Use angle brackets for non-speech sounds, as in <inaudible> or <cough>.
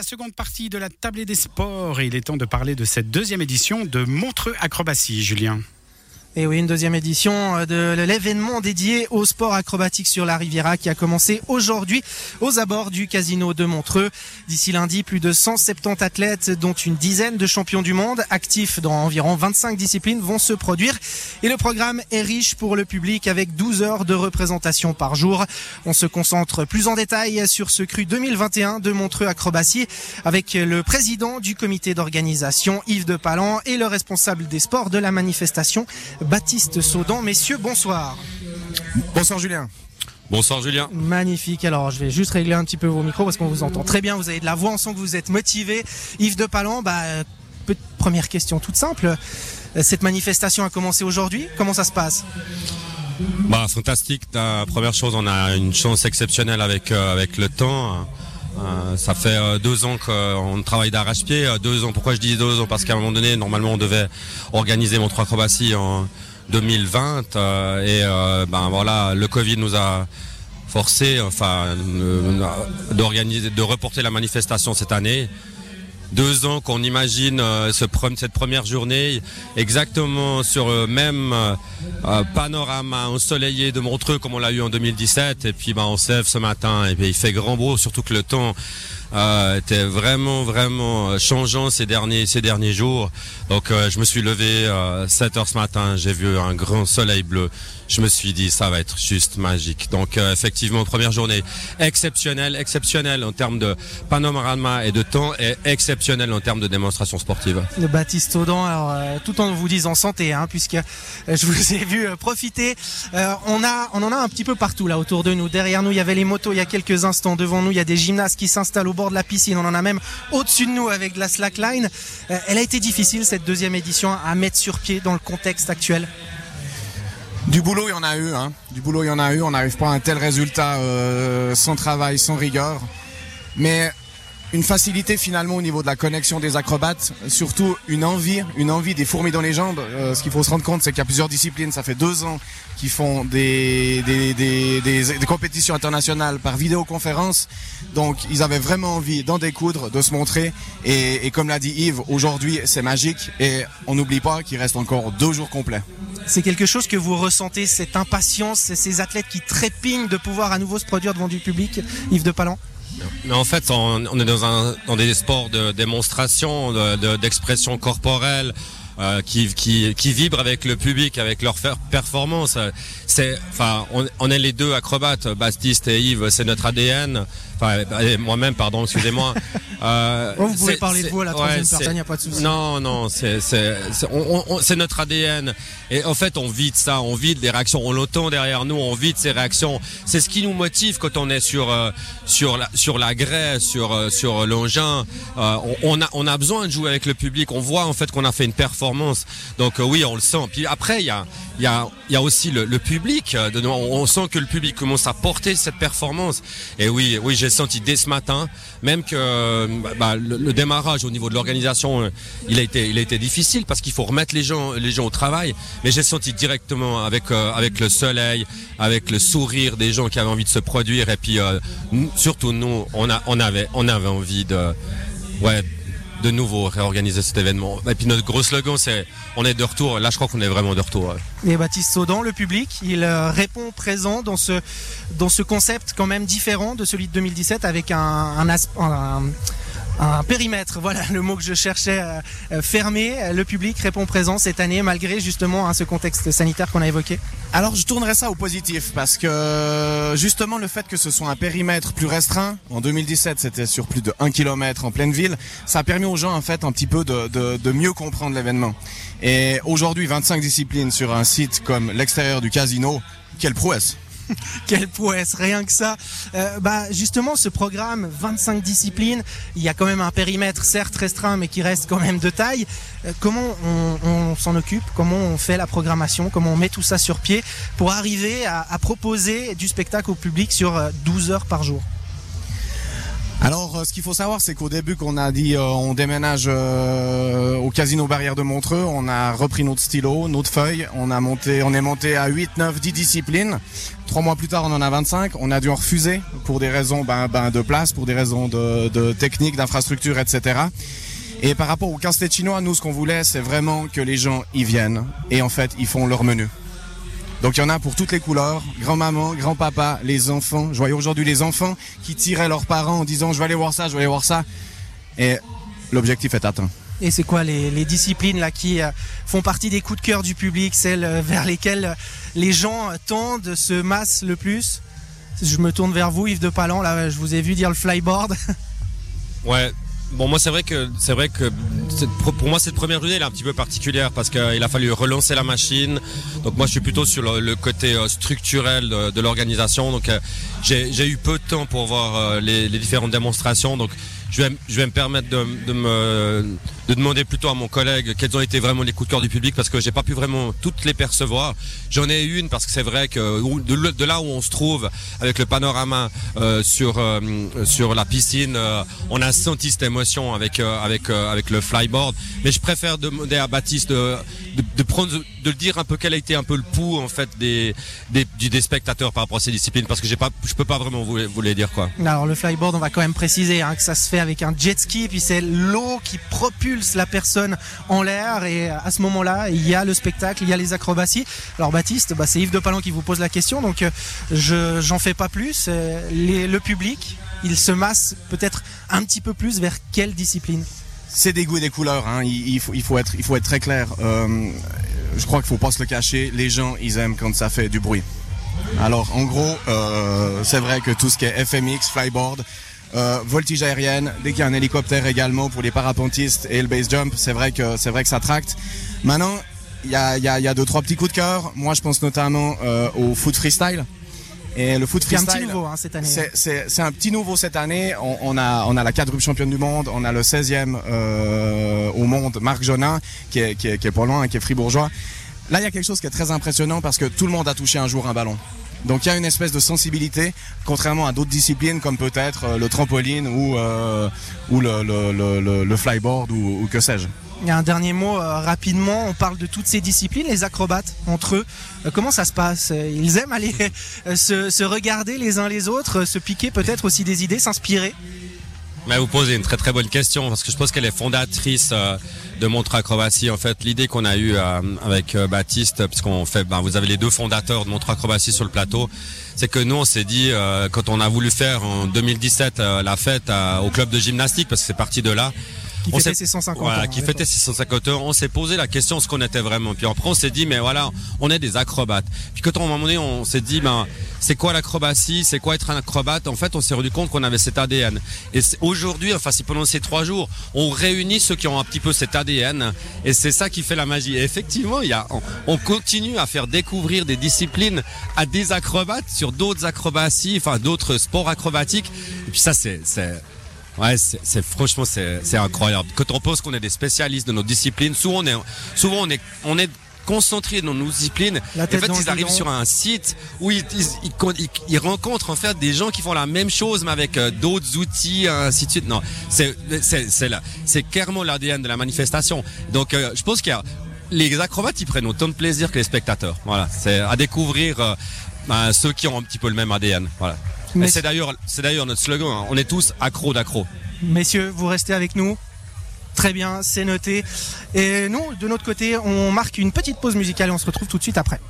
la seconde partie de la table des sports et il est temps de parler de cette deuxième édition de Montreux Acrobatie, Julien. Et oui, une deuxième édition euh, de l'événement dédié au sport acrobatique sur la Riviera qui a commencé aujourd'hui aux abords du casino de Montreux. D'ici lundi, plus de 170 athlètes, dont une dizaine de champions du monde, actifs dans environ 25 disciplines, vont se produire. Et le programme est riche pour le public avec 12 heures de représentation par jour. On se concentre plus en détail sur ce cru 2021 de Montreux Acrobatie avec le président du comité d'organisation, Yves de Palan, et le responsable des sports de la manifestation, Baptiste Saudan. Messieurs, bonsoir. Bonsoir Julien. Bonsoir Julien. Magnifique. Alors je vais juste régler un petit peu vos micros parce qu'on vous entend très bien. Vous avez de la voix, on sent que vous êtes motivé. Yves de Palan, bah, première question toute simple. Cette manifestation a commencé aujourd'hui. Comment ça se passe? Bah, fantastique. La première chose, on a une chance exceptionnelle avec, euh, avec le temps. Euh, ça fait euh, deux ans qu'on travaille d'arrache-pied. Euh, deux ans. Pourquoi je dis deux ans? Parce qu'à un moment donné, normalement, on devait organiser mon trois acrobatie en 2020 et ben voilà, le Covid nous a forcé, enfin, de reporter la manifestation cette année deux ans qu'on imagine euh, ce, cette première journée exactement sur le même euh, panorama ensoleillé de Montreux comme on l'a eu en 2017 et puis bah, on se ce matin et puis il fait grand beau surtout que le temps euh, était vraiment vraiment changeant ces derniers ces derniers jours donc je me suis levé à 7 heures ce matin j'ai vu un grand soleil bleu je me suis dit ça va être juste magique. Donc euh, effectivement première journée exceptionnelle, exceptionnelle en termes de panorama et de temps et exceptionnelle en termes de démonstration sportive. Le Baptiste Audan, alors euh, tout en vous disant santé, hein, puisque euh, je vous ai vu profiter. on a, on en a un petit peu partout là autour de nous. Derrière nous, il y avait les motos il y a quelques instants. Devant nous, il y a des gymnastes qui s'installent au de la piscine. On en a même au-dessus de nous avec de la slackline. elle a été difficile cette deuxième édition à mettre sur pied dans le contexte actuel. Du boulot, il y en a eu. Hein. Du boulot, il y en a eu. On n'arrive pas à un tel résultat euh, sans travail, sans rigueur. Mais une facilité finalement au niveau de la connexion des acrobates, surtout une envie, une envie des fourmis dans les jambes. Euh, ce qu'il faut se rendre compte, c'est qu'il y a plusieurs disciplines. Ça fait deux ans qu'ils font des des, compétitions internationales par vidéoconférence. Donc ils avaient vraiment envie d'en découdre, de se montrer. Et, et comme l'a dit Yves, aujourd'hui c'est magique et on n'oublie pas qu'il reste encore deux jours complets. C'est quelque chose que vous ressentez, cette impatience, ces athlètes qui trépignent de pouvoir à nouveau se produire devant du public, Yves de Palan en fait, on, est dans, un, dans des sports de démonstration, d'expression corporelle. Euh, qui, qui, qui vibrent avec le public, avec leur performance. C'est, enfin, on, on, est les deux acrobates, Baptiste et Yves, c'est notre ADN. Enfin, moi-même, pardon, excusez-moi. <laughs> Euh, vous pouvez parler de vous à la troisième personne, il n'y a pas de souci. Non, non, c'est notre ADN. Et en fait, on vit ça, on vit des réactions, on l'entend derrière nous, on vit ces réactions. C'est ce qui nous motive quand on est sur euh, sur la sur la grève, sur euh, sur l'engin. Euh, on, a on a besoin de jouer avec le public. On voit en fait qu'on a fait une performance. Donc oui, on le sent. Puis après, il y a il y a il y a aussi le, le public. On, on sent que le public commence à porter cette performance. Et oui, oui, j'ai senti dès ce matin, même que bah, le, démarrage au niveau de l'organisation, euh, il a été, difficile parce qu'il faut remettre les gens, au travail. Mais j'ai senti directement avec euh, le soleil, avec le sourire des gens qui avaient envie de se produire et puis euh, surtout nous, on avait, envie de, de nouveau réorganiser cet événement. Et puis notre gros slogan, c'est on est de retour. Là, je crois qu'on est vraiment de retour. Et Baptiste Saudan, le public, il euh, répond présent dans ce, dans ce concept quand même différent de celui de 2017 avec un, un, un un périmètre, voilà le mot que je cherchais, euh, euh, fermé. Le public répond présent cette année malgré justement hein, ce contexte sanitaire qu'on a évoqué. Alors je tournerai ça au positif parce que justement le fait que ce soit un périmètre plus restreint, en 2017 c'était sur plus de 1 km en pleine ville, ça a permis aux gens en fait un petit peu de mieux comprendre l'événement. Et aujourd'hui 25 disciplines sur un site comme l'extérieur du casino, quelle prouesse <laughs> Quelle prouesse, rien que ça. Euh, bah justement, ce programme, 25 disciplines, il y a quand même un périmètre certes restreint, mais qui reste quand même de taille. Euh, comment on, s'en occupe? Comment on fait la programmation? Comment on met tout ça sur pied pour arriver à, proposer du spectacle au public sur 12 euh, heures par jour? Alors, euh, ce qu'il faut savoir, c'est qu'au début, qu'on a dit euh, on déménage euh, au casino Barrière de Montreux, on a repris notre stylo, notre feuille, on a monté, on est monté à 8, 9, 10 disciplines. Trois mois plus tard, on en a 25. On a dû en refuser pour des raisons ben, ben, de place, pour des raisons de, de technique, d'infrastructure, etc. Et par rapport au casse chinois, nous, ce qu'on voulait, c'est vraiment que les gens y viennent et en fait, ils font leur menu. Donc il y en a pour toutes les couleurs, grand-maman, grand-papa, les enfants. Je voyais aujourd'hui les enfants qui tiraient leurs parents en disant je vais aller voir ça, je vais aller voir ça. Et l'objectif est atteint. Et c'est quoi les, les, disciplines là qui euh, font partie des coups de cœur du public, celles euh, vers lesquelles les gens tendent, se massent le plus? Je me tourne vers vous, Yves de Palan, là je vous ai vu dire le flyboard. <laughs> Ouais, Bon, moi, c'est vrai que c'est vrai que pour moi cette première journée elle est un petit peu particulière parce qu'il a fallu relancer la machine. Donc moi, je suis plutôt sur le, côté euh, structurel de, l'organisation. Donc euh, j'ai eu peu de temps pour voir euh, les, les différentes démonstrations. Donc je vais, je vais me permettre de, de, me de demander plutôt à mon collègue quels ont été vraiment les coups de cœur du public parce que j'ai pas pu vraiment toutes les percevoir. J'en ai une parce que c'est vrai que de, là où on se trouve avec le panorama euh, sur euh, sur la piscine, euh, on a senti cette émotion avec euh, avec euh, avec le flyboard. Mais je préfère demander à Baptiste de, de, de prendre de le dire un peu quel a été un peu le pouls en fait des des, des spectateurs par rapport à ces disciplines parce que j'ai pas je peux pas vraiment vous, vous les dire quoi. Alors le flyboard, on va quand même préciser hein, que ça se fait avec un jet ski, puis c'est l'eau qui propulse la personne en l'air, et à ce moment-là, il y a le spectacle, il y a les acrobaties. Alors Baptiste, bah, c'est Yves de Palan qui vous pose la question, donc euh, je j'en fais pas plus. Les, le public, il se masse peut-être un petit peu plus vers quelle discipline? C'est des goûts et des couleurs. Hein. Il, il, faut, il, faut être, il faut être très clair. Euh, je crois qu'il faut pas se le cacher. Les gens, ils aiment quand ça fait du bruit. Alors, en gros, euh, c'est vrai que tout ce qui est FMX, flyboard, euh, voltige aérienne, dès qu'il y a un hélicoptère également pour les parapentistes et le base jump, c'est vrai que c'est vrai que ça tracte. Maintenant, il y a, y, a, y a deux trois petits coups de cœur. Moi, je pense notamment euh, au foot freestyle. Et le foot freestyle, un petit nouveau hein, cette année. C'est un petit nouveau cette année. On, on, a on a la quadruple championne du monde, on a le 16e euh, au monde, Marc Jonin, qui est, qui est, qui est pas loin, qui est fribourgeois. Là, il y a quelque chose qui est très impressionnant parce que tout le monde a touché un jour un ballon. Donc il y a une espèce de sensibilité, contrairement à d'autres disciplines comme peut-être euh, le trampoline ou, euh, ou le, le, le, le, flyboard ou, ou que sais-je. Y a un dernier mot euh, rapidement. On parle de toutes ces disciplines, les acrobates entre eux. Euh, comment ça se passe? Ils aiment aller <laughs> euh, se, se, regarder les uns les autres, se piquer peut-être aussi des idées, s'inspirer? Mais vous posez une très très bonne question parce que je pense qu'elle est fondatrice de Montre Acrobatie. En fait, l'idée qu'on a eue avec Baptiste, puisqu'on fait, ben, vous avez les deux fondateurs de Montre Acrobatie sur le plateau, c'est que nous on s'est dit quand on a voulu faire en 2017 la fête au club de gymnastique parce que c'est parti de là qui fêtait ses 150 voilà, ans. Qui fêtait ses 150 ans. On s'est posé la question ce qu'on était vraiment. Puis après on s'est dit mais voilà, on est des acrobates. Puis quand à un moment donné on s'est dit ben c'est quoi l'acrobatie, c'est quoi être un acrobate? En fait on s'est rendu compte qu'on avait cet ADN. Et aujourd'hui, enfin c'est pendant ces trois jours, on réunit ceux qui ont un petit peu cet ADN. Et c'est ça qui fait la magie. Et effectivement, il y a, on, on continue à faire découvrir des disciplines à des acrobates sur d'autres acrobaties, enfin d'autres sports acrobatiques. Et puis ça c'est Ouais, c'est franchement c'est incroyable. Quand on pense qu'on est des spécialistes de nos disciplines, souvent on est souvent on est on est concentré dans nos disciplines. En fait, ils arrivent sur un site où ils, ils, ils, ils, rencontrent en fait des gens qui font la même chose, mais avec euh, d'autres outils, ainsi de suite. Non, c'est c'est là, c'est clairement l'ADN de la manifestation. Donc, euh, je pense qu'il y a les acrobates, ils prennent autant de plaisir que les spectateurs. Voilà, c'est à découvrir euh, ben, ceux qui ont un petit peu le même ADN. Voilà. Mais c'est d'ailleurs, c'est d'ailleurs notre slogan. Hein. On est tous accros d'accros. Messieurs, vous restez avec nous. Très bien, c'est noté. Et nous, de notre côté, on marque une petite pause musicale et on se retrouve tout de suite après.